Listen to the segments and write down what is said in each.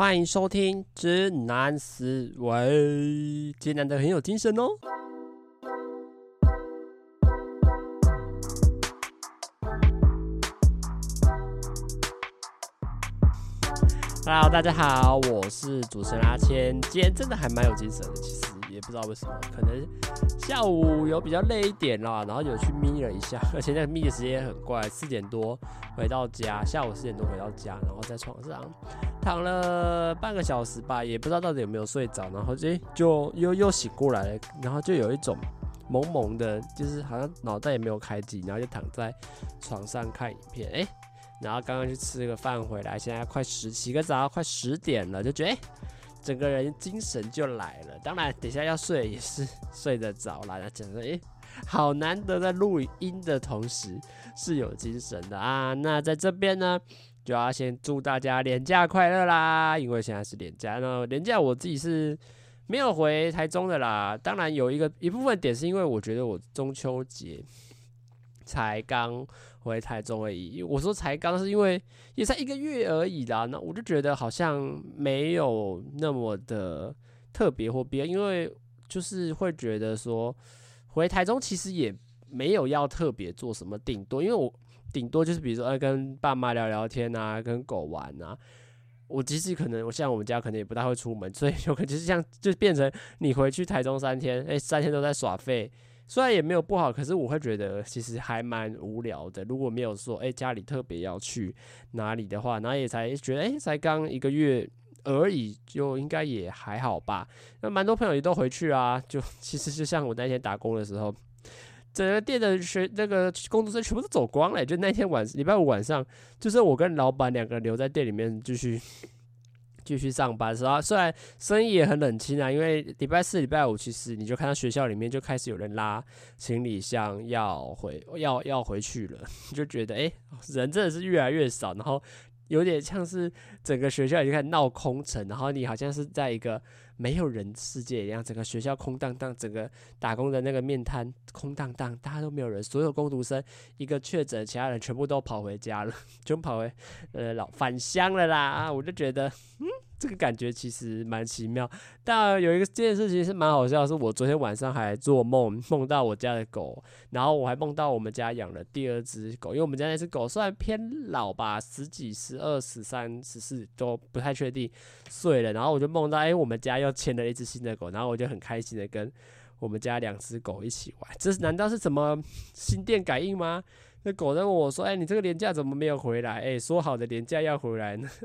欢迎收听《直男思维》，直男的很有精神哦。Hello，大家好，我是主持人阿谦，今天真的还蛮有精神的，其实也不知道为什么，可能下午有比较累一点啦，然后有去眯了一下，而且那个眯的时间也很怪，四点多回到家，下午四点多回到家，然后在床上躺了半个小时吧，也不知道到底有没有睡着，然后就就又又醒过来了，然后就有一种懵懵的，就是好像脑袋也没有开机，然后就躺在床上看影片，哎。然后刚刚去吃个饭回来，现在快十，洗个澡，快十点了，就觉得整个人精神就来了。当然，等下要睡也是睡得着啦。讲说，诶，好难得在录音的同时是有精神的啊。那在这边呢，就要先祝大家连假快乐啦，因为现在是连假。那连假我自己是没有回台中的啦。当然有一个一部分点是因为我觉得我中秋节才刚。回台中而已。我说才刚是因为也才一个月而已啦，那我就觉得好像没有那么的特别或必要，因为就是会觉得说回台中其实也没有要特别做什么，顶多因为我顶多就是比如说跟爸妈聊聊天啊，跟狗玩啊。我其实可能我像我们家可能也不大会出门，所以有可能就是像就变成你回去台中三天，哎三天都在耍废。虽然也没有不好，可是我会觉得其实还蛮无聊的。如果没有说哎、家里特别要去哪里的话，然后也才觉得哎、才刚一个月而已，就应该也还好吧。那蛮多朋友也都回去啊，就其实就像我那天打工的时候，整个店的学那个工读生全部都走光了，就那天晚礼拜五晚上，就是我跟老板两个人留在店里面继续。继续上班是吧？虽然生意也很冷清啊，因为礼拜四、礼拜五，其实你就看到学校里面就开始有人拉行李箱要回要要回去了，你 就觉得哎，人真的是越来越少，然后有点像是整个学校已经开始闹空城，然后你好像是在一个没有人世界一样，整个学校空荡荡，整个打工的那个面摊空荡荡，大家都没有人，所有工读生一个确诊，其他人全部都跑回家了，就跑回呃老返乡了啦，我就觉得嗯。这个感觉其实蛮奇妙，但有一个这件事情是蛮好笑，是我昨天晚上还做梦，梦到我家的狗，然后我还梦到我们家养了第二只狗，因为我们家那只狗虽然偏老吧，十几、十二、十三、十四都不太确定岁了，然后我就梦到，哎，我们家又牵了一只新的狗，然后我就很开心的跟我们家两只狗一起玩，这是难道是什么心电感应吗？那狗在问我说，哎，你这个年假怎么没有回来？哎，说好的年假要回来呢？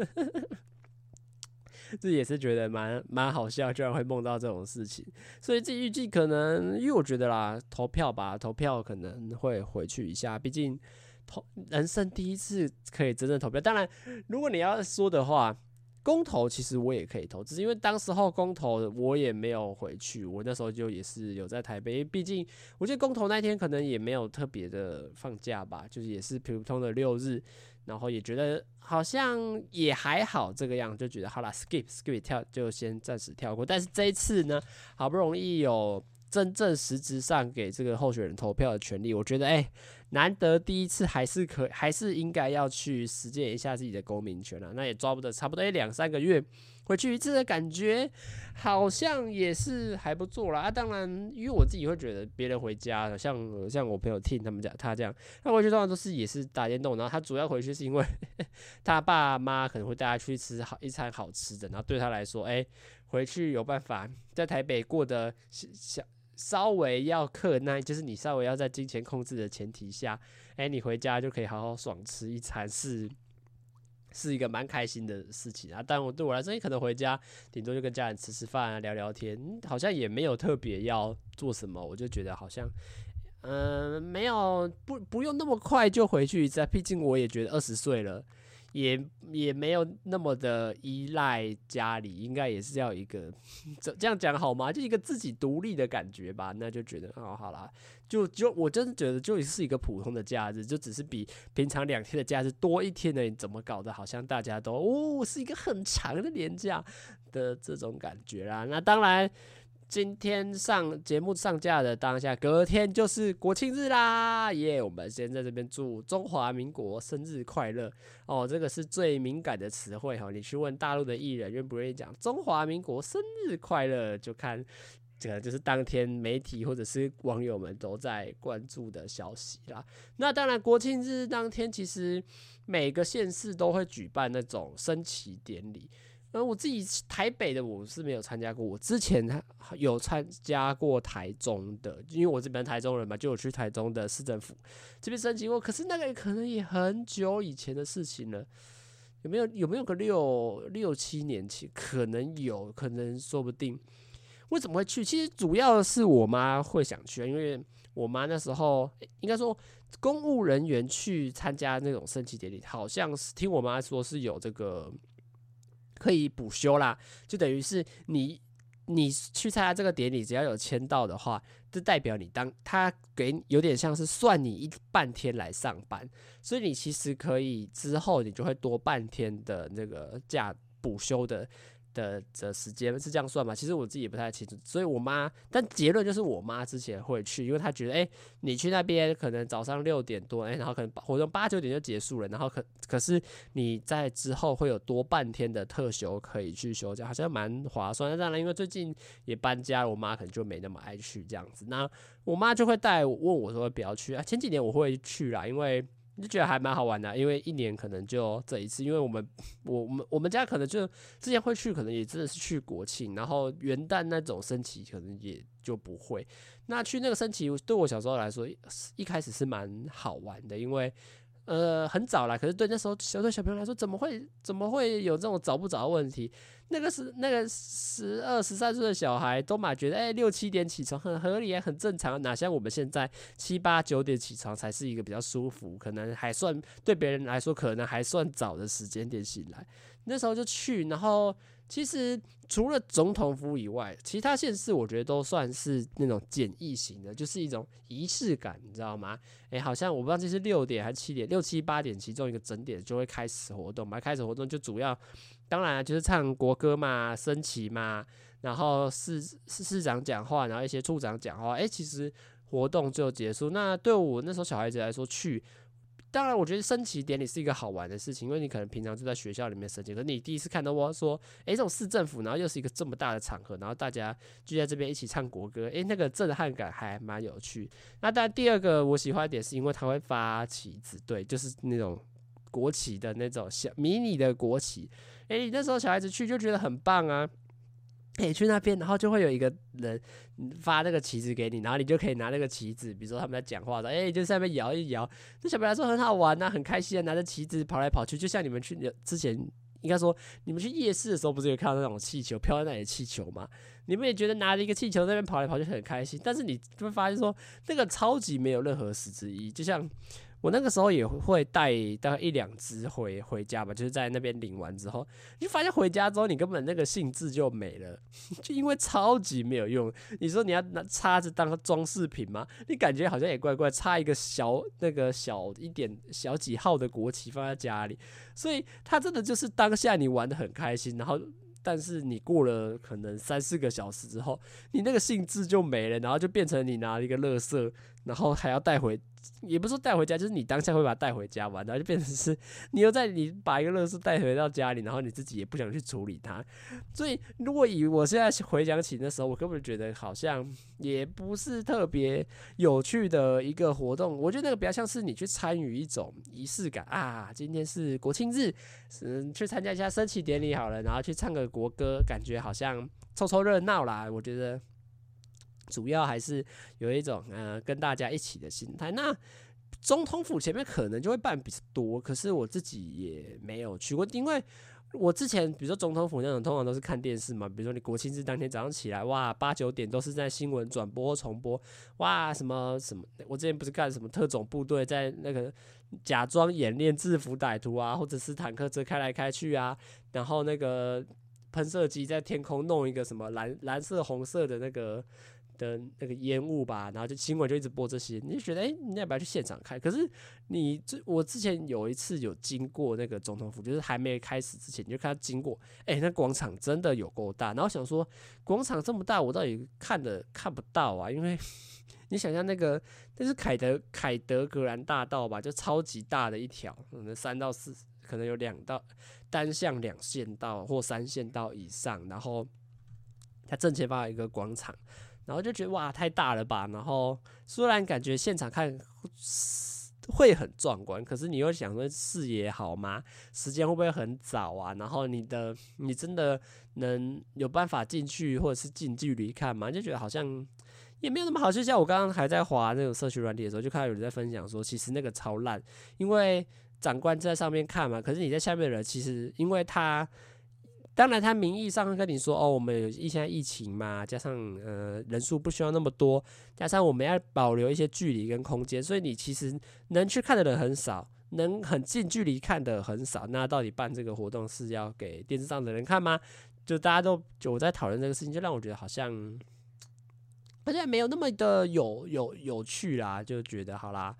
这也是觉得蛮蛮好笑，居然会梦到这种事情，所以这预计可能，因为我觉得啦，投票吧，投票可能会回去一下，毕竟投人生第一次可以真正投票。当然，如果你要说的话，公投其实我也可以投，只是因为当时候公投我也没有回去，我那时候就也是有在台北，因为毕竟我觉得公投那天可能也没有特别的放假吧，就是也是普通的六日。然后也觉得好像也还好这个样，就觉得好啦，skip skip 跳就先暂时跳过。但是这一次呢，好不容易有真正实质上给这个候选人投票的权利，我觉得哎，难得第一次还是可还是应该要去实践一下自己的公民权了。那也抓不得差不多一两三个月。回去一次的感觉好像也是还不错啦啊！当然，因为我自己会觉得别人回家，像像我朋友听他们讲，他这样，他回去通常都是也是打电动，然后他主要回去是因为 他爸妈可能会带他去吃好一餐好吃的，然后对他来说，哎、回去有办法在台北过得小稍微要克难，就是你稍微要在金钱控制的前提下，哎、你回家就可以好好爽吃一餐是。是一个蛮开心的事情啊，但我对我来说，你可能回家顶多就跟家人吃吃饭啊，聊聊天，好像也没有特别要做什么，我就觉得好像，嗯、没有不不用那么快就回去在，毕竟我也觉得二十岁了。也也没有那么的依赖家里，应该也是要一个这这样讲好吗？就一个自己独立的感觉吧。那就觉得哦，好啦，就就我真的觉得就是一个普通的假日，就只是比平常两天的假日多一天的，怎么搞的好像大家都哦是一个很长的年假的这种感觉啦。那当然。今天上节目上架的当下，隔天就是国庆日啦！耶、我们先在这边祝中华民国生日快乐哦！这个是最敏感的词汇哈，你去问大陆的艺人愿不愿意讲中华民国生日快乐，就看这个就是当天媒体或者是网友们都在关注的消息啦。那当然，国庆日当天其实每个县市都会举办那种升旗典礼。而我自己台北的我是没有参加过，我之前有参加过台中的，因为我这边台中人嘛，就有去台中的市政府这边申请过。可是那个可能也很久以前的事情了，有没有有没有个六六七年前？可能有可能说不定。为什么会去？其实主要是我妈会想去，因为我妈那时候应该说公务人员去参加那种升旗典礼，好像是听我妈说是有这个。可以补休啦，就等于是你你去参加这个典礼，只要有签到的话，就代表你当他给有点像是算你一半天来上班，所以你其实可以之后你就会多半天的那个假补休的。的的时间是这样算吗？其实我自己也不太清楚，所以我妈，但结论就是我妈之前会去，因为她觉得，哎、你去那边可能早上六点多，哎、然后可能活动八九点就结束了，然后可可是你在之后会有多半天的特休可以去休假，好像蛮划算。那当然，因为最近也搬家，我妈可能就没那么爱去这样子。那我妈就会带问我说，不要去啊。前几年我会去啦，因为。就觉得还蛮好玩的，因为一年可能就这一次，因为我们我我们我们家可能就之前会去，可能也真的是去国庆，然后元旦那种升旗可能也就不会。那去那个升旗对我小时候来说，一开始是蛮好玩的，因为。呃，很早啦，可是对那时候小对小朋友来说，怎么会怎么会有这种早不早的问题？那个是那个十二十三岁的小孩都嘛觉得，哎、六七点起床很合理，很正常，哪像我们现在七八九点起床才是一个比较舒服，可能还算对别人来说可能还算早的时间点醒来。那时候就去，然后。其实除了总统府以外，其他县市我觉得都算是那种简易型的，就是一种仪式感，你知道吗？诶，好像我不知道这是六点还是七点，六七八点其中一个整点就会开始活动嘛。开始活动就主要，当然就是唱国歌嘛，升旗嘛，然后市市长讲话，然后一些处长讲话，诶，其实活动就结束。那对我那时候小孩子来说去。当然，我觉得升旗典礼是一个好玩的事情，因为你可能平常就在学校里面升旗，可是你第一次看到我说，诶，这种市政府，然后又是一个这么大的场合，然后大家聚在这边一起唱国歌，诶，那个震撼感还蛮有趣。那当然，第二个我喜欢的点是因为他会发旗子，对，就是那种国旗的那种小迷你的国旗，诶，你那时候小孩子去就觉得很棒啊。可以去那边，然后就会有一个人发那个旗子给你，然后你就可以拿那个旗子，比如说他们在讲话的，哎，就在那边摇一摇，对小朋友来说很好玩呐、啊，很开心啊，拿着旗子跑来跑去，就像你们去之前应该说你们去夜市的时候，不是有看到那种气球飘在那里的气球吗？你们也觉得拿着一个气球那边跑来跑去很开心，但是你就会发现说那个超级没有任何实质意义，就像。我那个时候也会带大概一两只回回家吧，就是在那边领完之后，你就发现回家之后你根本那个兴致就没了，就因为超级没有用。你说你要拿插着当装饰品吗？你感觉好像也怪怪，插一个小那个小一点小几号的国旗放在家里，所以它真的就是当下你玩得很开心，然后但是你过了可能三四个小时之后，你那个兴致就没了，然后就变成你拿了一个垃圾，然后还要带回。也不是说带回家，就是你当下会把它带回家玩，然后就变成是你又在你把一个乐事带回到家里，然后你自己也不想去处理它。所以如果以我现在回想起那时候，我根本觉得好像也不是特别有趣的一个活动。我觉得那个比较像是你去参与一种仪式感啊，今天是国庆日，嗯，去参加一下升旗典礼好了，然后去唱个国歌，感觉好像凑凑热闹啦。我觉得。主要还是有一种呃跟大家一起的心态。那总统府前面可能就会办比较多，可是我自己也没有去过，因为我之前比如说总统府那种通常都是看电视嘛，比如说你国庆日当天早上起来，哇八九点都是在新闻转播重播，哇什么什么，我之前不是干什么特种部队在那个假装演练制服歹徒啊，或者是坦克车开来开去啊，然后那个喷射机在天空弄一个什么蓝蓝色红色的那个。的那个烟雾吧，然后就新闻就一直播这些，你就觉得哎、你要不要去现场看？可是你这我之前有一次有经过那个总统府，就是还没开始之前，你就看他经过，哎、那广场真的有够大，然后想说广场这么大，我到底看的看不到啊？因为你想象那个那是凯德凯德格兰大道吧，就超级大的一条，可能三到四，可能有两道单向两线道或三线道以上，然后它正前方有一个广场。然后就觉得哇，太大了吧！然后虽然感觉现场看会很壮观，可是你又想说视野好吗？时间会不会很早啊？然后你的你真的能有办法进去或者是近距离看吗？就觉得好像也没有那么好。就像我刚刚还在滑那种社区软体的时候，就看到有人在分享说，其实那个超烂，因为长官在上面看嘛，可是你在下面的人其实因为他。当然，他名义上跟你说：“哦，我们有一些疫情嘛，加上呃人数不需要那么多，加上我们要保留一些距离跟空间，所以你其实能去看的人很少，能很近距离看的很少。那到底办这个活动是要给电视上的人看吗？就大家都就我在讨论这个事情，就让我觉得好像好像没有那么的有有有趣啦，就觉得好啦。”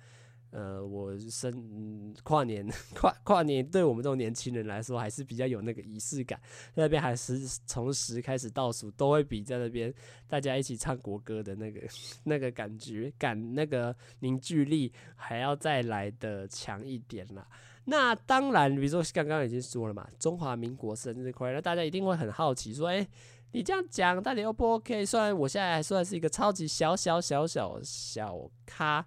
呃，我生、嗯、跨年 跨跨年，对我们这种年轻人来说，还是比较有那个仪式感。那边还是从十开始倒数，都会比在那边大家一起唱国歌的那个那个感觉感，那个凝聚力还要再来的强一点啦。那当然，比如说刚刚已经说了嘛，中华民国生日快乐，大家一定会很好奇说，哎、你这样讲到底 O 不 OK？虽然我现在还算是一个超级小小小小，小咖。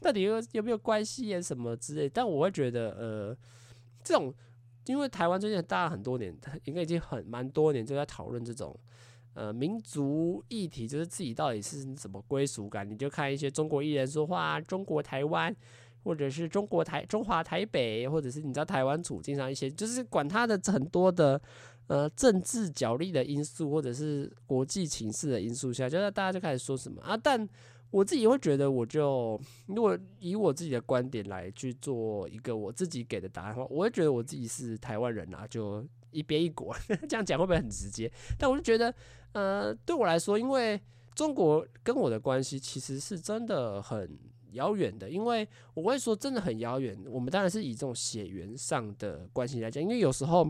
到底有有没有关系啊？什么之类？但我会觉得，呃，这种，因为台湾最近大家很多年，应该已经很蛮多年就在讨论这种，呃，民族议题，就是自己到底是什么归属感。你就看一些中国艺人说话，中国台湾，或者是中国台中华台北，或者是你知道台湾处境上一些，就是管他的很多的，呃，政治角力的因素，或者是国际情势的因素下，就是大家就开始说什么啊，但。我自己会觉得，我就如果以我自己的观点来去做一个我自己给的答案的话，我会觉得我自己是台湾人啊，就一边一国，这样讲会不会很直接？但我就觉得，呃，对我来说，因为中国跟我的关系其实是真的很遥远的，因为我会说真的很遥远。我们当然是以这种血缘上的关系来讲，因为有时候。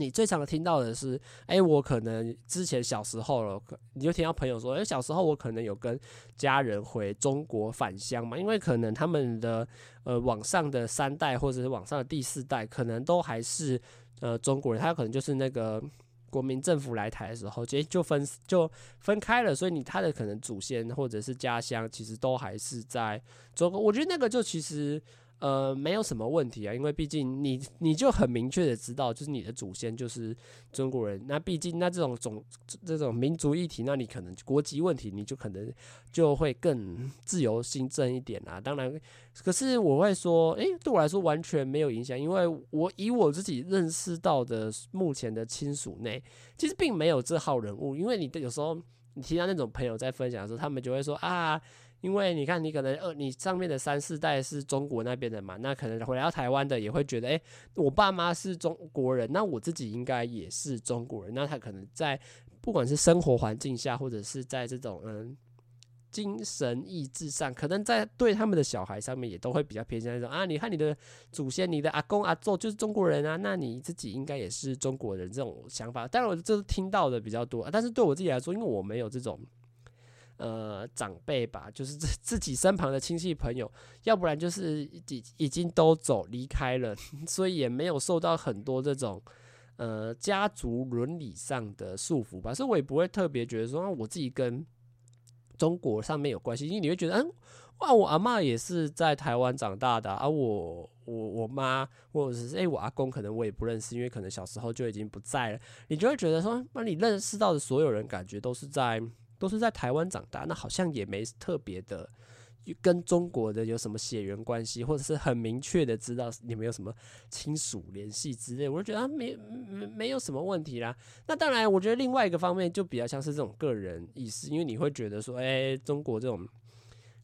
你最常听到的是，哎、我可能之前小时候了，你就听到朋友说，哎、小时候我可能有跟家人回中国返乡嘛，因为可能他们的呃往上的三代或者是往上的第四代，可能都还是呃中国人，他可能就是那个国民政府来台的时候，就就分就分开了，所以你他的可能祖先或者是家乡，其实都还是在中国。我觉得那个就其实。呃，没有什么问题啊，因为毕竟你你就很明确的知道，就是你的祖先就是中国人。那毕竟那这种种这种民族议题，那你可能国籍问题，你就可能就会更自由心证一点啊。当然，可是我会说，诶，对我来说完全没有影响，因为我以我自己认识到的目前的亲属内，其实并没有这号人物。因为你的有时候你听到那种朋友在分享的时候，他们就会说啊。因为你看，你可能呃，你上面的三四代是中国那边的嘛，那可能回来到台湾的也会觉得，诶，我爸妈是中国人，那我自己应该也是中国人。那他可能在不管是生活环境下，或者是在这种嗯精神意志上，可能在对他们的小孩上面也都会比较偏向那种啊，你看你的祖先，你的阿公阿祖就是中国人啊，那你自己应该也是中国人这种想法。当然，我这是听到的比较多，但是对我自己来说，因为我没有这种。呃，长辈吧，就是自 自己身旁的亲戚朋友，要不然就是已已经都走离开了，所以也没有受到很多这种呃家族伦理上的束缚吧，所以我也不会特别觉得说我自己跟中国上面有关系，因为你会觉得，嗯，哇，我阿嬷也是在台湾长大的啊，我我我妈或者是诶，我阿公可能我也不认识，因为可能小时候就已经不在了，你就会觉得说，那你认识到的所有人，感觉都是在。都是在台湾长大，那好像也没特别的跟中国的有什么血缘关系，或者是很明确的知道你们有什么亲属联系之类，我就觉得没没没有什么问题啦。那当然，我觉得另外一个方面就比较像是这种个人意识，因为你会觉得说，哎，中国这种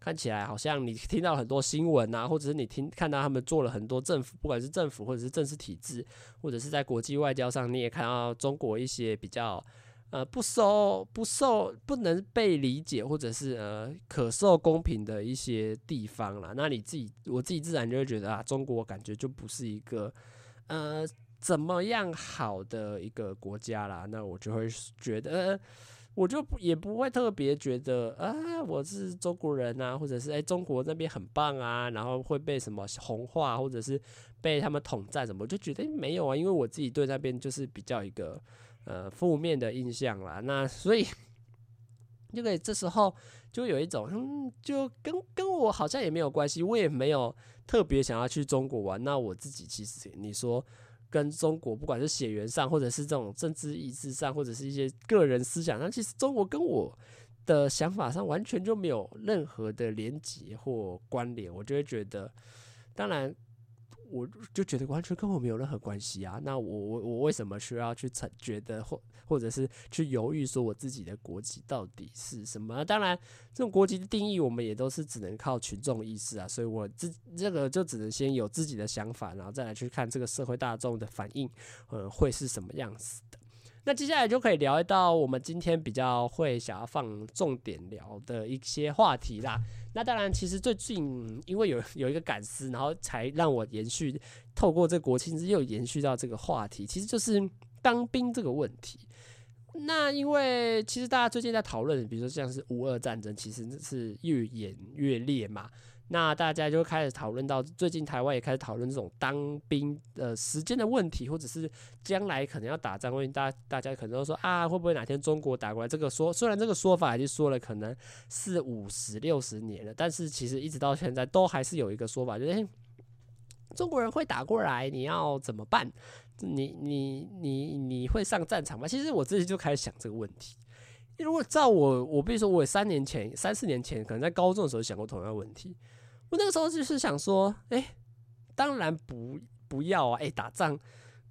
看起来好像你听到很多新闻啊，或者是你听看到他们做了很多政府，不管是政府或者是政治体制，或者是在国际外交上，你也看到中国一些比较。呃不受不受不能被理解或者是呃可受公平的一些地方啦。那你自己我自己自然就会觉得啊，中国感觉就不是一个呃怎么样好的一个国家啦。那我就会觉得。我就也不会特别觉得啊，我是中国人啊，或者是诶、欸，中国那边很棒啊，然后会被什么红化，或者是被他们统战什么，就觉得没有啊，因为我自己对那边就是比较一个呃负面的印象啦。那所以，因为这时候就有一种，嗯，就跟跟我好像也没有关系，我也没有特别想要去中国玩。那我自己其实你说。跟中国，不管是血缘上，或者是这种政治意志上，或者是一些个人思想上，其实中国跟我的想法上完全就没有任何的连结或关联。我就会觉得，当然。我就觉得完全跟我没有任何关系啊！那我我我为什么需要去成觉得或或者是去犹豫说我自己的国籍到底是什么？当然，这种国籍的定义我们也都是只能靠群众意识啊，所以我这这个就只能先有自己的想法，然后再来去看这个社会大众的反应，呃，会是什么样子的。那接下来就可以聊到我们今天比较会想要放重点聊的一些话题啦。那当然，其实最近因为有有一个感思，然后才让我延续透过这国庆日又延续到这个话题，其实就是当兵这个问题。那因为其实大家最近在讨论，比如说像是乌俄战争，其实是越演越烈嘛。那大家就开始讨论到，最近台湾也开始讨论这种当兵呃时间的问题，或者是将来可能要打仗问题。大大家可能都说啊，会不会哪天中国打过来？这个说虽然这个说法已经说了可能四五十六十年了，但是其实一直到现在都还是有一个说法，就是中国人会打过来，你要怎么办？你你你你会上战场吗？其实我自己就开始想这个问题。如果照我，我比如说我三年前、三四年前，可能在高中的时候想过同样的问题。我那个时候就是想说，哎、当然不不要啊，哎、打仗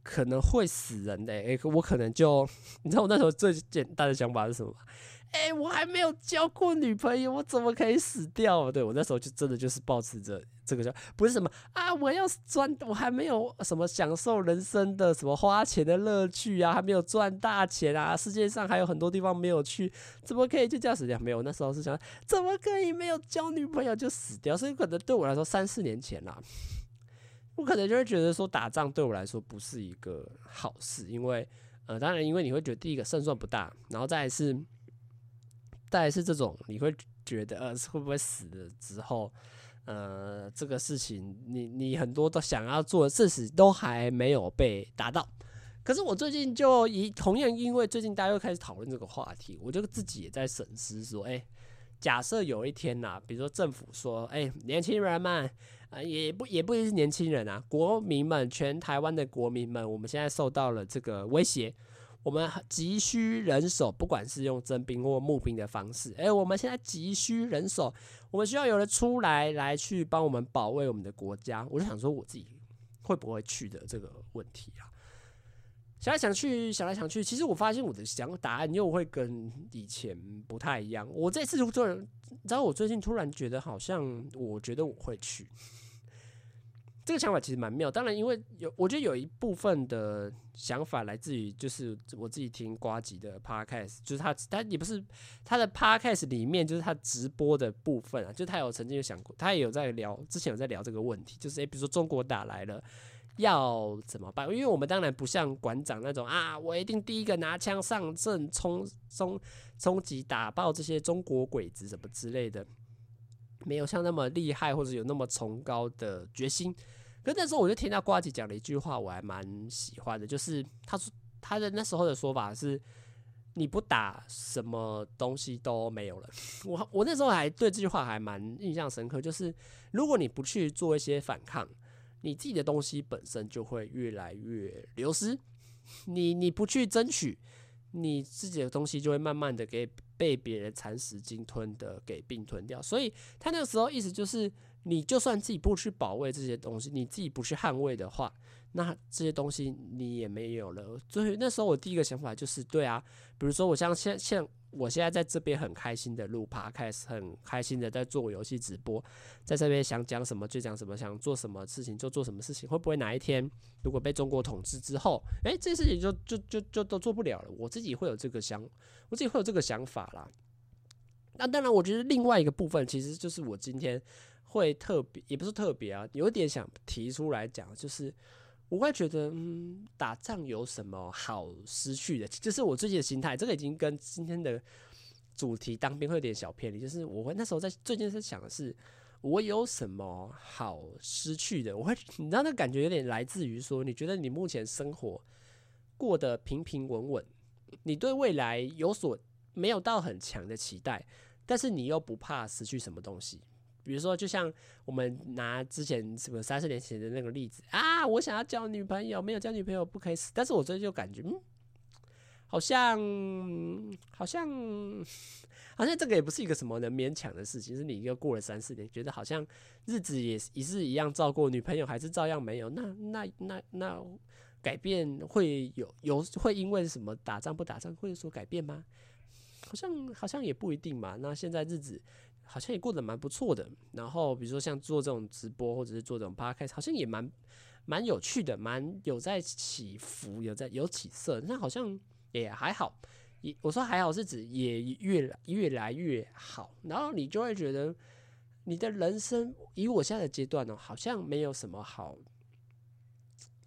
可能会死人的、欸，哎、我可能就，你知道我那时候最简单的想法是什么？哎、我还没有交过女朋友，我怎么可以死掉？对，我那时候就真的就是抱持着这个叫不是什么啊，我要赚，我还没有什么享受人生的什么花钱的乐趣啊，还没有赚大钱啊，世界上还有很多地方没有去，怎么可以就这样死掉？没有，那时候是想怎么可以没有交女朋友就死掉？所以可能对我来说，三四年前啦，我可能就会觉得说打仗对我来说不是一个好事，因为呃，当然因为你会觉得第一个胜算不大，然后再是。大概是这种，你会觉得呃，会不会死了之后，呃，这个事情你你很多都想要做的事情都还没有被达到。可是我最近就以同样，因为最近大家又开始讨论这个话题，我就自己也在审思说，哎、假设有一天呐、比如说政府说，哎、年轻人们，啊，也不也不一定是年轻人啊，国民们，全台湾的国民们，我们现在受到了这个威胁。我们急需人手，不管是用征兵或募兵的方式。哎，我们现在急需人手，我们需要有人出来来去帮我们保卫我们的国家。我就想说，我自己会不会去的这个问题啊？想来想去，想来想去，其实我发现我的想答案又会跟以前不太一样。我这次就突然，你知道，我最近突然觉得好像，我觉得我会去。这个想法其实蛮妙，当然，因为有我觉得有一部分的想法来自于，就是我自己听瓜吉的 podcast，就是他他也不是他的 podcast 里面，就是他直播的部分啊，就他有曾经有想过，他也有在聊，之前有在聊这个问题，就是诶，比如说中国打来了要怎么办？因为我们当然不像馆长那种啊，我一定第一个拿枪上阵，冲冲冲击打爆这些中国鬼子什么之类的。没有像那么厉害，或者有那么崇高的决心。可那时候我就听到瓜吉讲了一句话，我还蛮喜欢的，就是他说他的那时候的说法是：你不打，什么东西都没有了。我我那时候还对这句话还蛮印象深刻，就是如果你不去做一些反抗，你自己的东西本身就会越来越流失。你你不去争取，你自己的东西就会慢慢的给。被别人蚕食、鲸吞的给并吞掉，所以他那个时候意思就是，你就算自己不去保卫这些东西，你自己不去捍卫的话，那这些东西你也没有了。所以那时候我第一个想法就是，对啊，比如说我像像像我现在在这边很开心的录 Podcast，很开心的在做游戏直播，在这边想讲什么就讲什么，想做什么事情就做什么事情。会不会哪一天如果被中国统治之后，诶、欸，这事情就就就就都做不了了？我自己会有这个想，我自己会有这个想法啦。那当然，我觉得另外一个部分其实就是我今天会特别，也不是特别啊，有点想提出来讲，就是。我会觉得，嗯，打仗有什么好失去的？就是我最近的心态，这个已经跟今天的主题当兵会有点小偏离。就是我会那时候在最近是想的是，我有什么好失去的？我会，你知道那感觉有点来自于说，你觉得你目前生活过得平平稳稳，你对未来有所没有到很强的期待，但是你又不怕失去什么东西。比如说，就像我们拿之前什么三四年前的那个例子啊，我想要交女朋友，没有交女朋友不可以死。但是我最近就感觉，嗯，好像，好像，好像这个也不是一个什么能勉强的事情。是你又过了三四年，觉得好像日子也也是一样照过，女朋友还是照样没有。那那那那改变会有有会因为什么打仗不打仗会有所改变吗？好像好像也不一定嘛。那现在日子。好像也过得蛮不错的，然后比如说像做这种直播或者是做这种 podcast，好像也蛮蛮有趣的，蛮有在起伏，有在有起色，那好像也还好。也我说还好是指也越越来越好，然后你就会觉得你的人生以我现在的阶段呢，好像没有什么好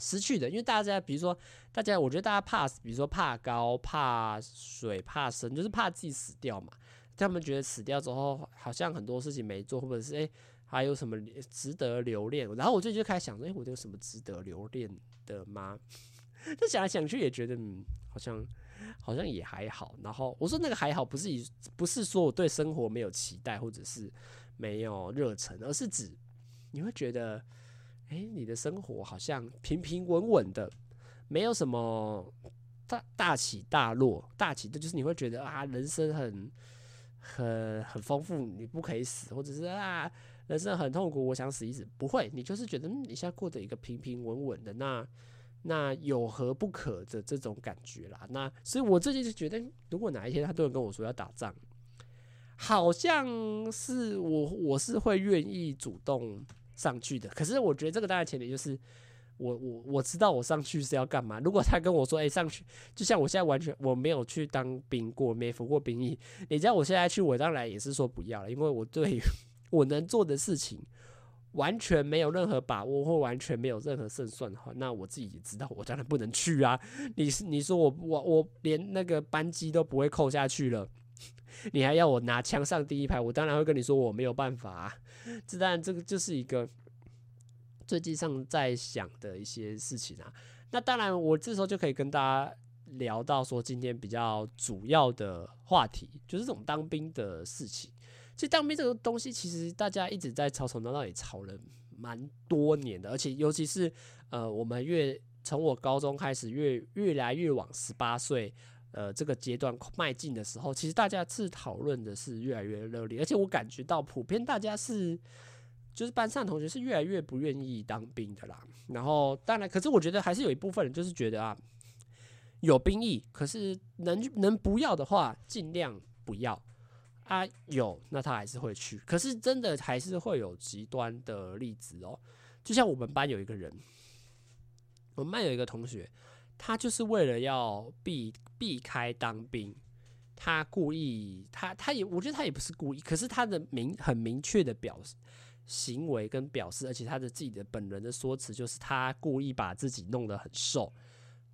失去的，因为大家比如说大家，我觉得大家怕，比如说怕高、怕水、怕生，就是怕自己死掉嘛。他们觉得死掉之后，好像很多事情没做，或者是诶、还有什么值得留恋？然后我最近就开始想说，诶、欸，我有什么值得留恋的吗？就想来想去，也觉得嗯，好像好像也还好。然后我说那个还好，不是以不是说我对生活没有期待，或者是没有热忱，而是指你会觉得，诶、你的生活好像平平稳稳的，没有什么大大起大落。大起的就是你会觉得啊，人生很。很很丰富，你不可以死，或者是啊，人生很痛苦，我想死一死，不会，你就是觉得你现在过得一个平平稳稳的，那那有何不可的这种感觉啦？那所以我最近就觉得，如果哪一天他突然跟我说要打仗，好像是我我是会愿意主动上去的。可是我觉得这个大概前提就是。我我我知道我上去是要干嘛。如果他跟我说，哎、上去就像我现在完全我没有去当兵过，没服过兵役。你知道我现在去，我当然也是说不要了，因为我对我能做的事情完全没有任何把握，或完全没有任何胜算的话，那我自己也知道，我当然不能去啊。你你说我我我连那个班机都不会扣下去了，你还要我拿枪上第一排，我当然会跟你说我没有办法啊。这当然这个就是一个。最近上在想的一些事情啊，那当然我这时候就可以跟大家聊到说，今天比较主要的话题就是这种当兵的事情。其实当兵这个东西，其实大家一直在吵吵闹闹，也吵了蛮多年的，而且尤其是呃，我们越从我高中开始越越来越往十八岁呃这个阶段迈进的时候，其实大家是讨论的是越来越热烈，而且我感觉到普遍大家是。就是班上同学是越来越不愿意当兵的啦，然后当然，可是我觉得还是有一部分人就是觉得啊，有兵役，可是能能不要的话，尽量不要啊。有那他还是会去，可是真的还是会有极端的例子哦。就像我们班有一个人，我们班有一个同学，他就是为了要避避开当兵，他故意，他他也我觉得他也不是故意，可是他的明很明确的表示。行为跟表示，而且他的自己的本人的说辞就是他故意把自己弄得很瘦，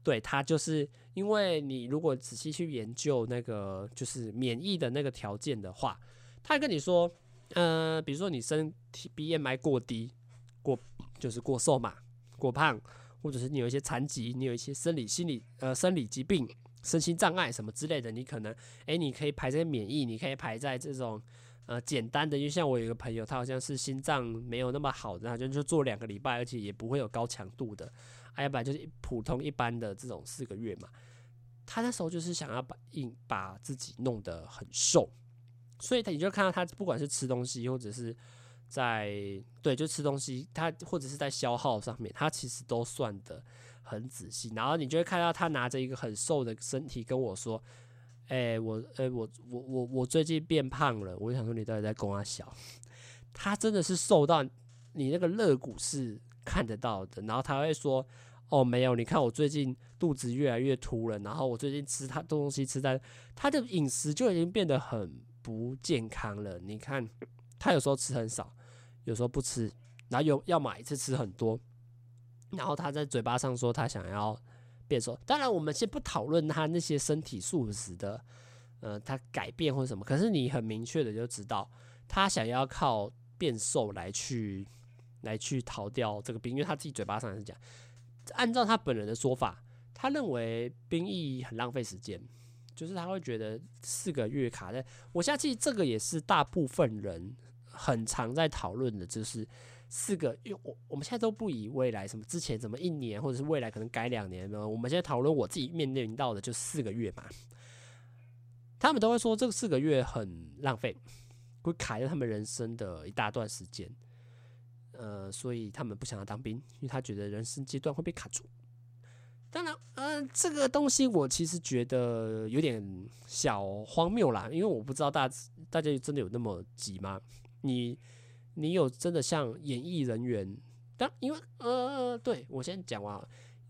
对，他就是因为你如果仔细去研究那个就是免疫的那个条件的话，他跟你说，呃，比如说你身体 BMI 过低，过就是过瘦嘛，过胖，或者是你有一些残疾，你有一些生理、心理呃生理疾病、身心障碍什么之类的，你可能诶，你可以排在免疫，你可以排在这种。呃，简单的，因为像我有一个朋友，他好像是心脏没有那么好的，他就就做两个礼拜，而且也不会有高强度的，要不然就是普通一般的这种四个月嘛。他那时候就是想要把硬把自己弄得很瘦，所以他你就看到他不管是吃东西，或者是在对就吃东西，他或者是在消耗上面，他其实都算得很仔细。然后你就会看到他拿着一个很瘦的身体跟我说。哎、我，哎、我，我，我，我最近变胖了。我就想说，你到底在供三小？他真的是瘦到你那个肋骨是看得到的。然后他会说，哦，没有，你看我最近肚子越来越凸了。然后我最近吃他东西吃在他的饮食就已经变得很不健康了。你看他有时候吃很少，有时候不吃，然后又要买一次吃很多。然后他在嘴巴上说他想要变瘦，当然我们先不讨论他那些身体素质的，呃，他改变或什么。可是你很明确的就知道，他想要靠变瘦来去来去逃掉这个兵，因为他自己嘴巴上是讲，按照他本人的说法，他认为兵役很浪费时间，就是他会觉得四个月卡在。我相信这个也是大部分人很常在讨论的，就是。四个，因为我我们现在都不以未来什么之前怎么一年，或者是未来可能改两年呢？我们现在讨论我自己面临到的就四个月嘛。他们都会说这个四个月很浪费，会卡在他们人生的一大段时间。呃，所以他们不想要当兵，因为他觉得人生阶段会被卡住。当然，呃，这个东西我其实觉得有点小荒谬啦，因为我不知道大大家真的有那么急吗？你。你有真的像演艺人员，当因为呃，对我先讲完，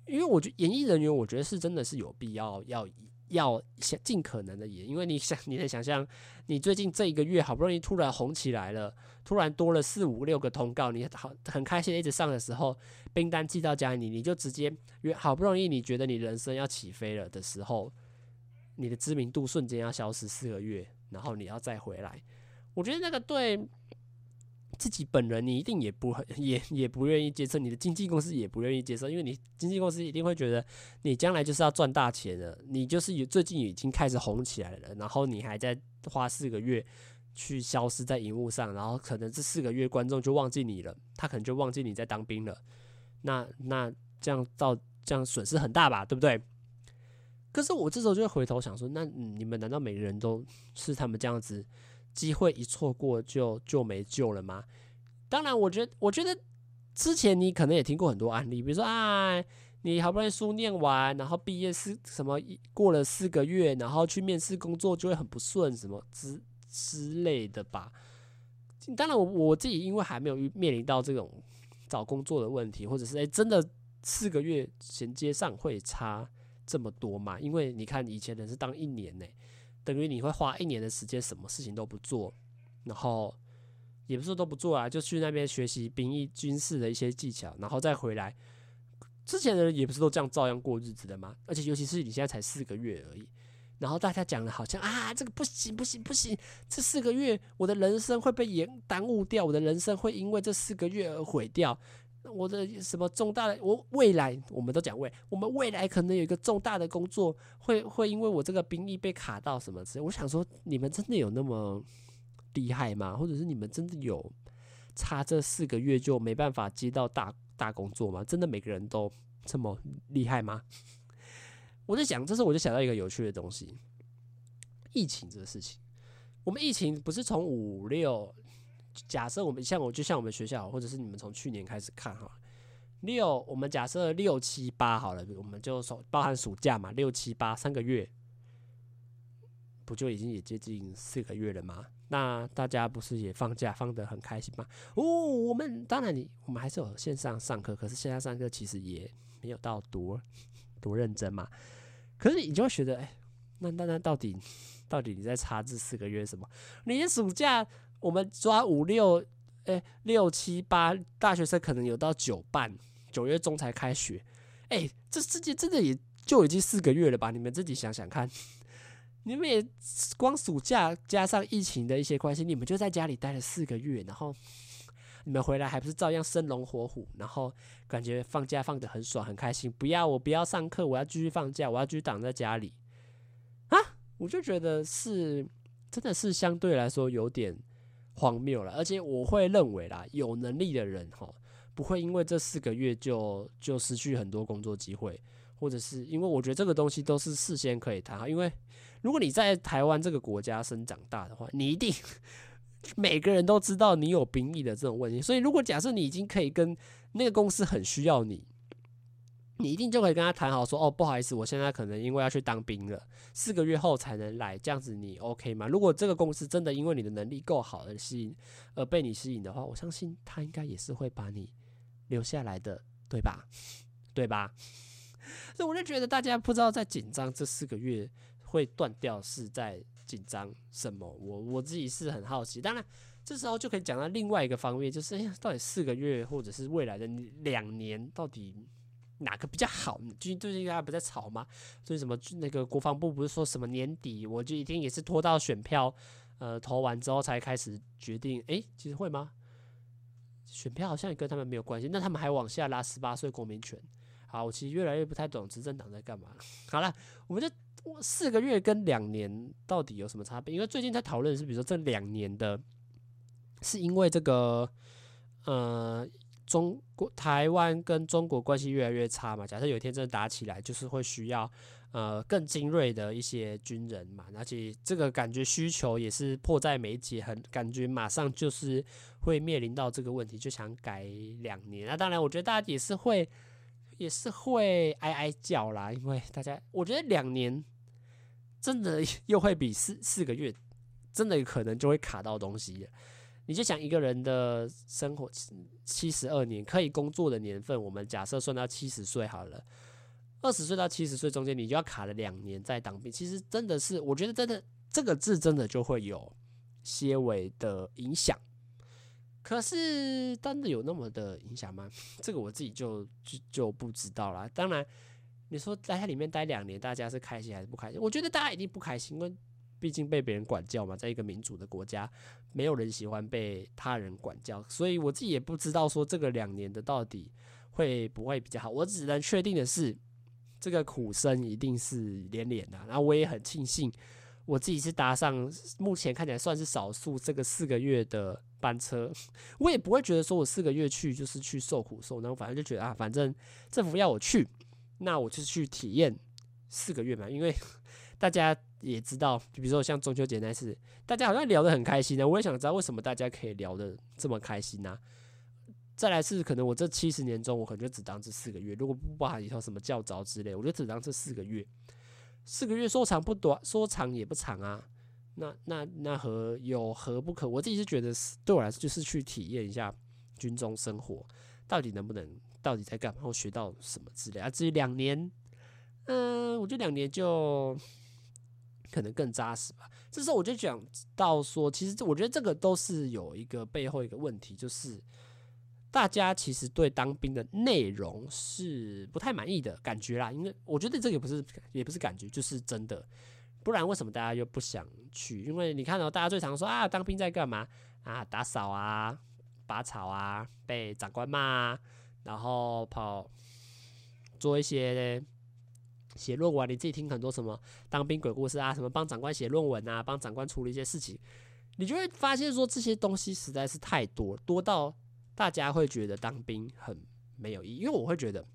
因为我觉得演艺人员，我觉得是真的是有必要要要想尽可能的演，因为你想你能想象，你最近这一个月好不容易突然红起来了，突然多了四五六个通告，你好很开心一直上的时候，订单寄到家里，你就直接约好不容易你觉得你人生要起飞了的时候，你的知名度瞬间要消失四个月，然后你要再回来，我觉得那个对。自己本人你一定也不很 也也不愿意接受，你的经纪公司也不愿意接受，因为你经纪公司一定会觉得你将来就是要赚大钱的，你就是有最近已经开始红起来了，然后你还在花四个月去消失在荧幕上，然后可能这四个月观众就忘记你了，他可能就忘记你在当兵了，那那这样到这样损失很大吧，对不对？可是我这时候就会回头想说，那你们难道每个人都是他们这样子？机会一错过就就没救了吗？当然，我觉得，我觉得之前你可能也听过很多案例，比如说啊，你好不容易书念完，然后毕业是什么过了四个月，然后去面试工作就会很不顺，什么之之类的吧。当然我，我自己因为还没有面临到这种找工作的问题，或者是诶、真的四个月衔接上会差这么多嘛？因为你看以前人是当一年呢、等于你会花一年的时间，什么事情都不做，然后也不是都不做啊，就去那边学习兵役军事的一些技巧，然后再回来。之前的人也不是都这样照样过日子的吗？而且尤其是你现在才四个月而已，然后大家讲的好像啊，这个不行不行不行，这四个月我的人生会被延耽误掉，我的人生会因为这四个月而毁掉。我的什么重大的我未来，我们都讲未，我们未来可能有一个重大的工作，会会因为我这个兵役被卡到什么之类。我想说，你们真的有那么厉害吗？或者是你们真的有差这四个月就没办法接到大大工作吗？真的每个人都这么厉害吗？我在想，这时候我就想到一个有趣的东西，疫情这个事情。我们疫情不是从五六。假设我们像我，就像我们学校，或者是你们从去年开始看哈，六我们假设六七八好了，我们就说包含暑假嘛，六七八三个月，不就已经也接近四个月了吗？那大家不是也放假放得很开心吗？哦，我们当然你我们还是有线上上课，可是线上上课其实也没有到多多认真嘛。可是你就会觉得，哎、那那那到底到底你在差这四个月什么？你的暑假？我们抓五六，哎、六七八，大学生可能有到九半，九月中才开学，哎、这世界真的也就已经四个月了吧？你们自己想想看，你们也光暑假加上疫情的一些关系，你们就在家里待了四个月，然后你们回来还不是照样生龙活虎，然后感觉放假放得很爽很开心，不要我不要上课，我要继续放假，我要继续挡在家里啊！我就觉得是真的是相对来说有点。荒谬了，而且我会认为啦，有能力的人哈，不会因为这四个月就就失去很多工作机会，或者是因为我觉得这个东西都是事先可以谈好。因为如果你在台湾这个国家生长大的话，你一定每个人都知道你有兵役的这种问题。所以如果假设你已经可以跟那个公司很需要你，你一定就可以跟他谈好说，哦，不好意思，我现在可能因为要去当兵了，四个月后才能来，这样子你 OK 吗？如果这个公司真的因为你的能力够好而吸引，而被你吸引的话，我相信他应该也是会把你留下来的，对吧？对吧？所以我就觉得大家不知道在紧张这四个月会断掉是在紧张什么，我我自己是很好奇。当然，这时候就可以讲到另外一个方面，就是哎，到底四个月或者是未来的两年到底？哪个比较好？最近最近大家不在吵吗？所以什么那个国防部不是说什么年底，我就一定也是拖到选票呃投完之后才开始决定。诶、其实会吗？选票好像也跟他们没有关系。那他们还往下拉十八岁公民权。好，我其实越来越不太懂执政党在干嘛。好了，我们就四个月跟两年到底有什么差别？因为最近在讨论是，比如说这两年的，是因为这个呃。中国台湾跟中国关系越来越差嘛？假设有一天真的打起来，就是会需要呃更精锐的一些军人嘛，而且这个感觉需求也是迫在眉睫，很感觉马上就是会面临到这个问题，就想改两年。那当然，我觉得大家也是会也是会哀哀叫啦，因为大家我觉得两年真的 又会比四四个月真的可能就会卡到东西。你就想一个人的生活七十二年可以工作的年份，我们假设算到七十岁好了，二十岁到七十岁中间，你就要卡了两年在当兵。其实真的是，我觉得真的这个字真的就会有些微的影响。可是真的有那么的影响吗？这个我自己就就就不知道了。当然，你说在它里面待两年，大家是开心还是不开心？我觉得大家一定不开心，因为。毕竟被别人管教嘛，在一个民主的国家，没有人喜欢被他人管教，所以我自己也不知道说这个两年的到底会不会比较好。我只能确定的是，这个苦声一定是连连的。然后我也很庆幸，我自己是搭上目前看起来算是少数这个四个月的班车，我也不会觉得说我四个月去就是去受苦受难，反正就觉得啊，反正政府要我去，那我就去体验四个月嘛，因为。大家也知道，就比如说像中秋节那次，大家好像聊得很开心呢。我也想知道为什么大家可以聊得这么开心呢？再来是可能我这七十年中，我可能就只当这四个月，如果不包含以后什么教召之类，我就只当这四个月。四个月说长不短，说长也不长啊。那那那何有何不可？我自己是觉得，对我来说就是去体验一下军中生活，到底能不能，到底在干嘛，或学到什么之类啊。至于两年，嗯，我觉得两年就。可能更扎实吧。这时候我就讲到说，其实我觉得这个都是有一个背后一个问题，就是大家其实对当兵的内容是不太满意的感觉啦。因为我觉得这个不是也不是感觉，就是真的。不然为什么大家又不想去？因为你看到大家最常说啊，当兵在干嘛啊？打扫啊，拔草啊，被长官骂，然后跑做一些。写论文，你自己听很多什么当兵鬼故事啊，什么帮长官写论文啊，帮长官处理一些事情，你就会发现说这些东西实在是太多，多到大家会觉得当兵很没有意义。因为我会觉得，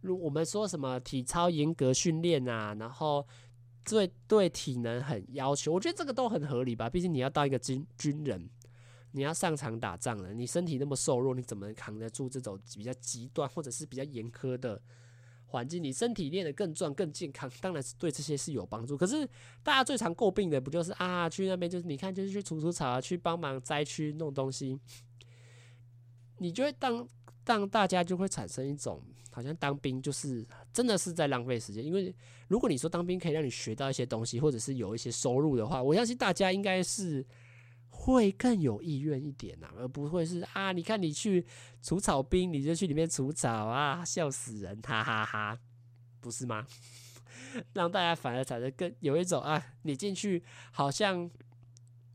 如我们说什么体操严格训练啊，然后对对体能很要求，我觉得这个都很合理吧。毕竟你要当一个军军人，你要上场打仗了，你身体那么瘦弱，你怎么扛得住这种比较极端或者是比较严苛的？环境，你身体练得更壮、更健康，当然是对这些是有帮助。可是大家最常诟病的，不就是啊，去那边就是你看，就是去除除草啊，去帮忙灾区弄东西，你就会当当大家就会产生一种好像当兵就是真的是在浪费时间。因为如果你说当兵可以让你学到一些东西，或者是有一些收入的话，我相信大家应该是。会更有意愿一点呐、啊，而不会是啊，你看你去除草兵，你就去里面除草啊，笑死人，哈哈哈，不是吗？让大家反而产生更有一种啊，你进去好像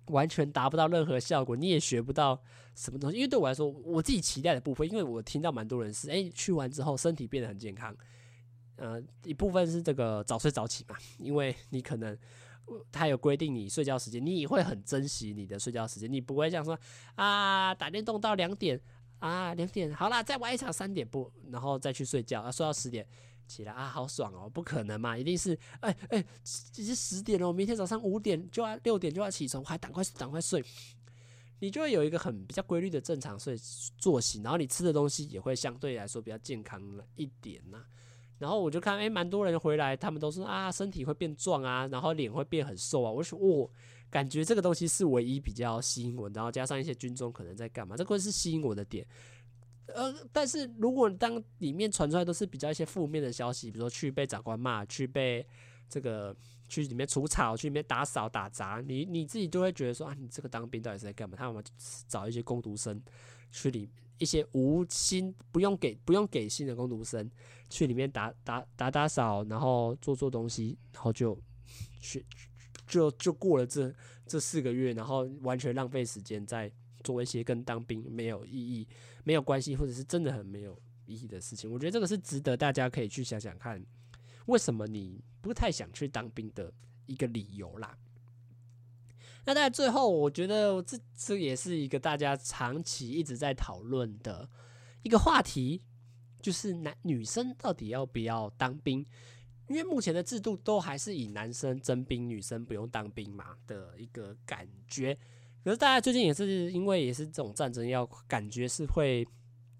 完全达不到任何效果，你也学不到什么东西。因为对我来说，我自己期待的部分，因为我听到蛮多人是哎、去完之后身体变得很健康，呃，一部分是这个早睡早起嘛，因为你可能。他有规定你睡觉时间，你也会很珍惜你的睡觉时间，你不会像说啊打电动到两点啊两点好啦，再玩一场三点不，然后再去睡觉啊睡到十点起来啊好爽哦，不可能嘛，一定是哎哎已经十点了，我明天早上五点就要六点就要起床，还赶快赶快睡，你就会有一个很比较规律的正常睡作息，然后你吃的东西也会相对来说比较健康了一点呐、然后我就看，哎，蛮多人回来，他们都说啊，身体会变壮啊，然后脸会变很瘦啊。我说，哦，感觉这个东西是唯一比较吸引我，然后加上一些军中可能在干嘛，这个是吸引我的点。呃，但是如果当里面传出来都是比较一些负面的消息，比如说去被长官骂，去被这个去里面除草，去里面打扫打杂，你你自己就会觉得说啊，你这个当兵到底是在干嘛？他们找一些工读生去里。一些无薪不用给不用给薪的工读生去里面打打打打扫，然后做做东西，然后就去就就过了这这四个月，然后完全浪费时间在做一些跟当兵没有意义、没有关系，或者是真的很没有意义的事情。我觉得这个是值得大家可以去想想看，为什么你不太想去当兵的一个理由啦。那在最后，我觉得这这也是一个大家长期一直在讨论的一个话题，就是男女生到底要不要当兵？因为目前的制度都还是以男生征兵，女生不用当兵嘛的一个感觉。可是大家最近也是因为也是这种战争要感觉是会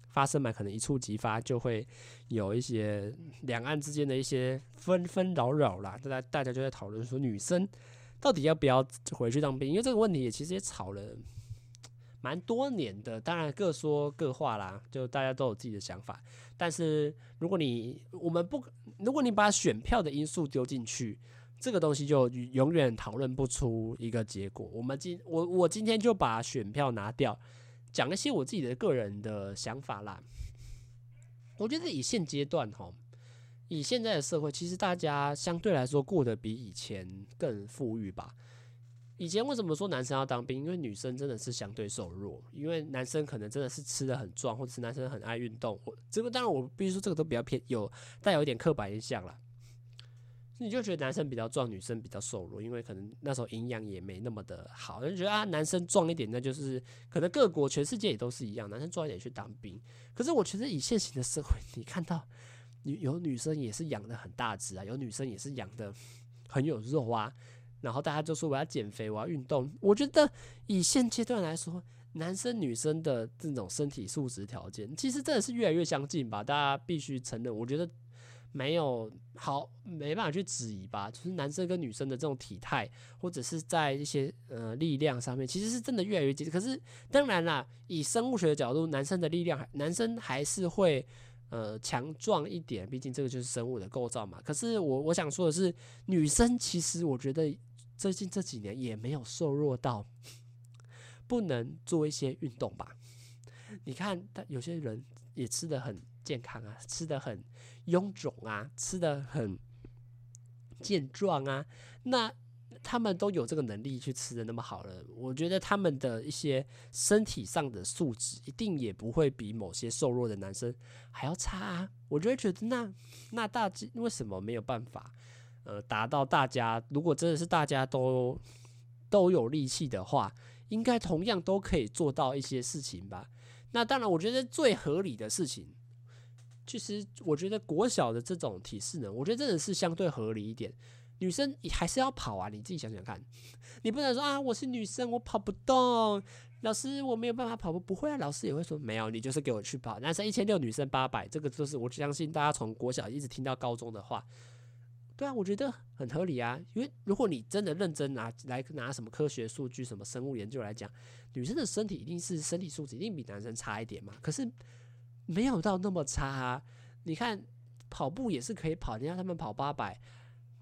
发生嘛，可能一触即发，就会有一些两岸之间的一些纷纷扰扰啦。大家大家就在讨论说女生。到底要不要回去当兵？因为这个问题也其实也吵了蛮多年的，当然各说各话啦，就大家都有自己的想法。但是如果你我们不，如果你把选票的因素丢进去，这个东西就永远讨论不出一个结果。我们今我我今天就把选票拿掉，讲一些我自己的个人的想法啦。我觉得以现阶段哈。以现在的社会，其实大家相对来说过得比以前更富裕吧。以前为什么说男生要当兵？因为女生真的是相对瘦弱，因为男生可能真的是吃得很壮，或者是男生很爱运动。我这个当然我必须说这个都比较偏有带有一点刻板印象了。你就觉得男生比较壮，女生比较瘦弱，因为可能那时候营养也没那么的好，就觉得啊男生壮一点，那就是可能各国全世界也都是一样，男生壮一点去当兵。可是我觉得以现行的社会，你看到。女有女生也是养的很大只啊，有女生也是养的很有肉啊，然后大家就说我要减肥，我要运动。我觉得以现阶段来说，男生女生的这种身体素质条件，其实真的是越来越相近吧。大家必须承认，我觉得没有好没办法去质疑吧。就是男生跟女生的这种体态，或者是在一些呃力量上面，其实是真的越来越接近。可是当然啦，以生物学的角度，男生的力量，男生还是会。呃，强壮一点，毕竟这个就是生物的构造嘛。可是我我想说的是，女生其实我觉得最近这几年也没有瘦弱到不能做一些运动吧。你看，但有些人也吃得很健康啊，吃得很臃肿啊，吃得很健壮啊，那。他们都有这个能力去吃的那么好了，我觉得他们的一些身体上的素质一定也不会比某些瘦弱的男生还要差啊。我就会觉得那那大家为什么没有办法呃达到大家？如果真的是大家都都有力气的话，应该同样都可以做到一些事情吧？那当然，我觉得最合理的事情，其实我觉得国小的这种体适能，我觉得真的是相对合理一点。女生还是要跑啊！你自己想想看，你不能说啊，我是女生，我跑不动。老师，我没有办法跑步，不会啊。老师也会说，没有，你就是给我去跑。男生一千六，女生八百，这个就是我相信大家从国小一直听到高中的话。对啊，我觉得很合理啊。因为如果你真的认真拿来拿什么科学数据、什么生物研究来讲，女生的身体一定是身体素质一定比男生差一点嘛。可是没有到那么差啊。你看跑步也是可以跑，你让他们跑八百。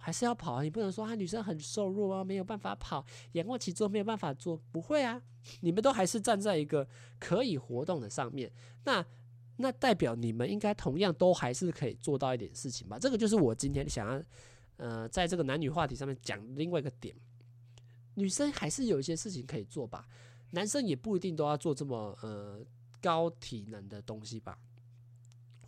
还是要跑啊！你不能说啊，女生很瘦弱啊，没有办法跑，仰卧起坐没有办法做，不会啊！你们都还是站在一个可以活动的上面，那那代表你们应该同样都还是可以做到一点事情吧？这个就是我今天想要呃，在这个男女话题上面讲另外一个点，女生还是有一些事情可以做吧，男生也不一定都要做这么呃高体能的东西吧。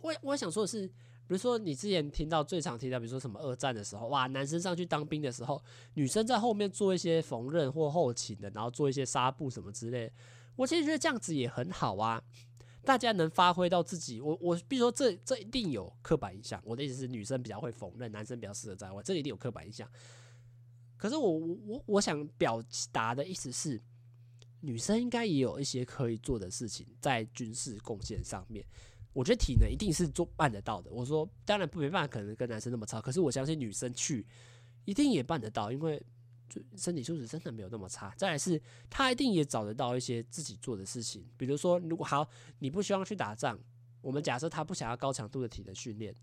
我我想说的是。比如说，你之前听到最常听到，比如说什么二战的时候，哇，男生上去当兵的时候，女生在后面做一些缝纫或后勤的，然后做一些纱布什么之类。我其实觉得这样子也很好啊，大家能发挥到自己。我我比如说这这一定有刻板印象，我的意思是女生比较会缝纫，男生比较适合在外，这一定有刻板印象。可是我我我我想表达的意思是，女生应该也有一些可以做的事情在军事贡献上面。我觉得体能一定是做办得到的。我说当然不没办法，可能跟男生那么差，可是我相信女生去一定也办得到，因为身体素质真的没有那么差。再来是她一定也找得到一些自己做的事情，比如说如果好你不希望去打仗，我们假设她不想要高强度的体能训练，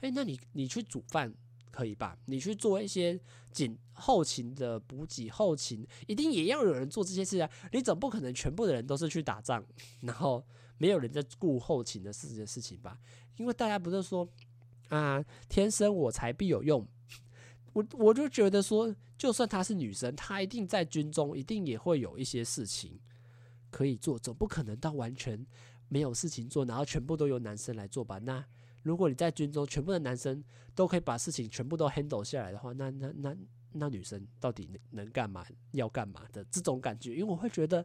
诶，那你你去煮饭。可以吧？你去做一些紧后勤的补给，后勤一定也要有人做这些事啊！你总不可能全部的人都是去打仗，然后没有人在顾后勤的事的事情吧？因为大家不是说啊，天生我材必有用。我我就觉得说，就算她是女生，她一定在军中一定也会有一些事情可以做，总不可能到完全没有事情做，然后全部都由男生来做吧？那。如果你在军中，全部的男生都可以把事情全部都 handle 下来的话，那那那那女生到底能干嘛？要干嘛的这种感觉？因为我会觉得，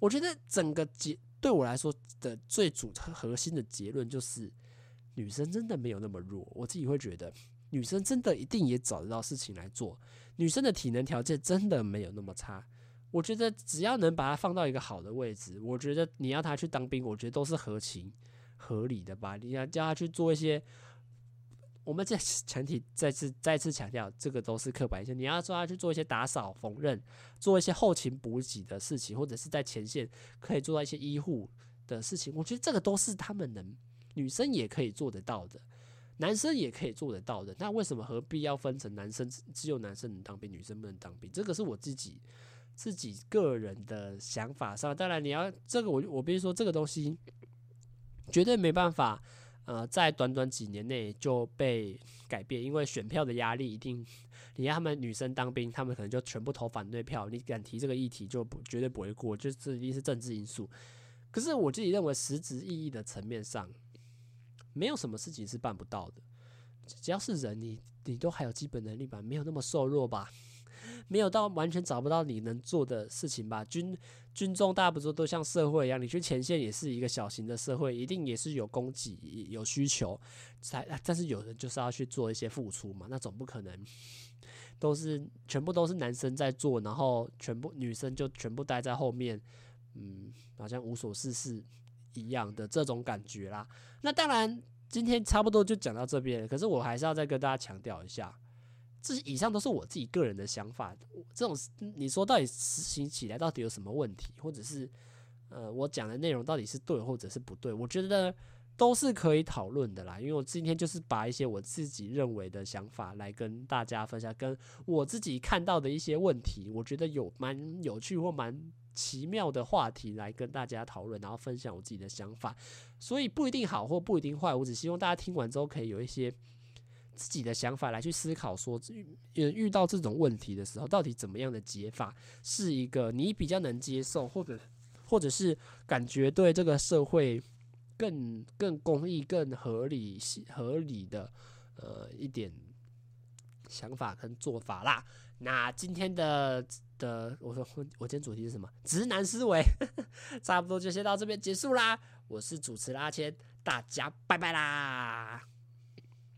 我觉得整个结对我来说的最主核心的结论就是，女生真的没有那么弱。我自己会觉得，女生真的一定也找得到事情来做。女生的体能条件真的没有那么差。我觉得只要能把她放到一个好的位置，我觉得你要她去当兵，我觉得都是合情。合理的吧？你要叫她去做一些，我们这前提再次再次强调，这个都是刻板印象。你要说他去做一些打扫、缝纫，做一些后勤补给的事情，或者是在前线可以做到一些医护的事情，我觉得这个都是他们能女生也可以做得到的，男生也可以做得到的。那为什么何必要分成男生只有男生能当兵，女生不能当兵？这个是我自己自己个人的想法上。当然，你要这个我我必须说这个东西。绝对没办法，呃，在短短几年内就被改变，因为选票的压力一定，你让他们女生当兵，他们可能就全部投反对票。你敢提这个议题，就不绝对不会过，就这一定是政治因素。可是我自己认为，实质意义的层面上，没有什么事情是办不到的。只要是人，你你都还有基本能力吧，没有那么瘦弱吧。没有到完全找不到你能做的事情吧？军军中大家不是都像社会一样，你去前线也是一个小型的社会，一定也是有供给有需求才，但是有人就是要去做一些付出嘛，那总不可能都是全部都是男生在做，然后全部女生就全部待在后面，嗯，好像无所事事一样的这种感觉啦。那当然，今天差不多就讲到这边，可是我还是要再跟大家强调一下。这以上都是我自己个人的想法。这种你说到底实行起来到底有什么问题，或者是呃我讲的内容到底是对或者是不对？我觉得都是可以讨论的啦。因为我今天就是把一些我自己认为的想法来跟大家分享，跟我自己看到的一些问题，我觉得有蛮有趣或蛮奇妙的话题来跟大家讨论，然后分享我自己的想法。所以不一定好或不一定坏，我只希望大家听完之后可以有一些。自己的想法来去思考，说遇遇到这种问题的时候，到底怎么样的解法是一个你比较能接受，或者或者是感觉对这个社会更更公益、更合理合理的呃一点想法跟做法啦。那今天的的我说我今天主题是什么？直男思维，差不多就先到这边结束啦。我是主持人阿谦，大家拜拜啦。